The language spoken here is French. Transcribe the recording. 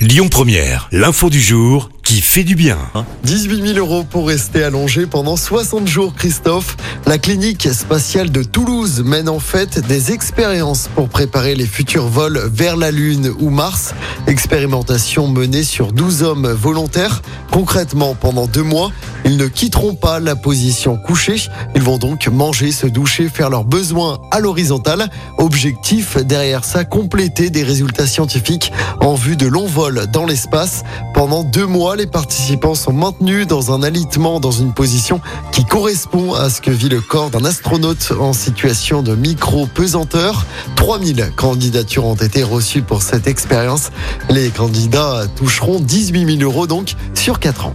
Lyon Première, l'info du jour qui fait du bien. 18 000 euros pour rester allongé pendant 60 jours, Christophe. La clinique spatiale de Toulouse mène en fait des expériences pour préparer les futurs vols vers la Lune ou Mars. Expérimentation menée sur 12 hommes volontaires. Concrètement, pendant deux mois, ils ne quitteront pas la position couchée. Ils vont donc manger, se doucher, faire leurs besoins à l'horizontale. Objectif derrière ça, compléter des résultats scientifiques en vue de longs vols dans l'espace. Pendant deux mois, les participants sont maintenus dans un alitement dans une position qui correspond à ce que vit le corps d'un astronaute en situation de micro-pesanteur. 3000 candidatures ont été reçues pour cette expérience. Les candidats toucheront 18 000 euros donc sur 4 ans.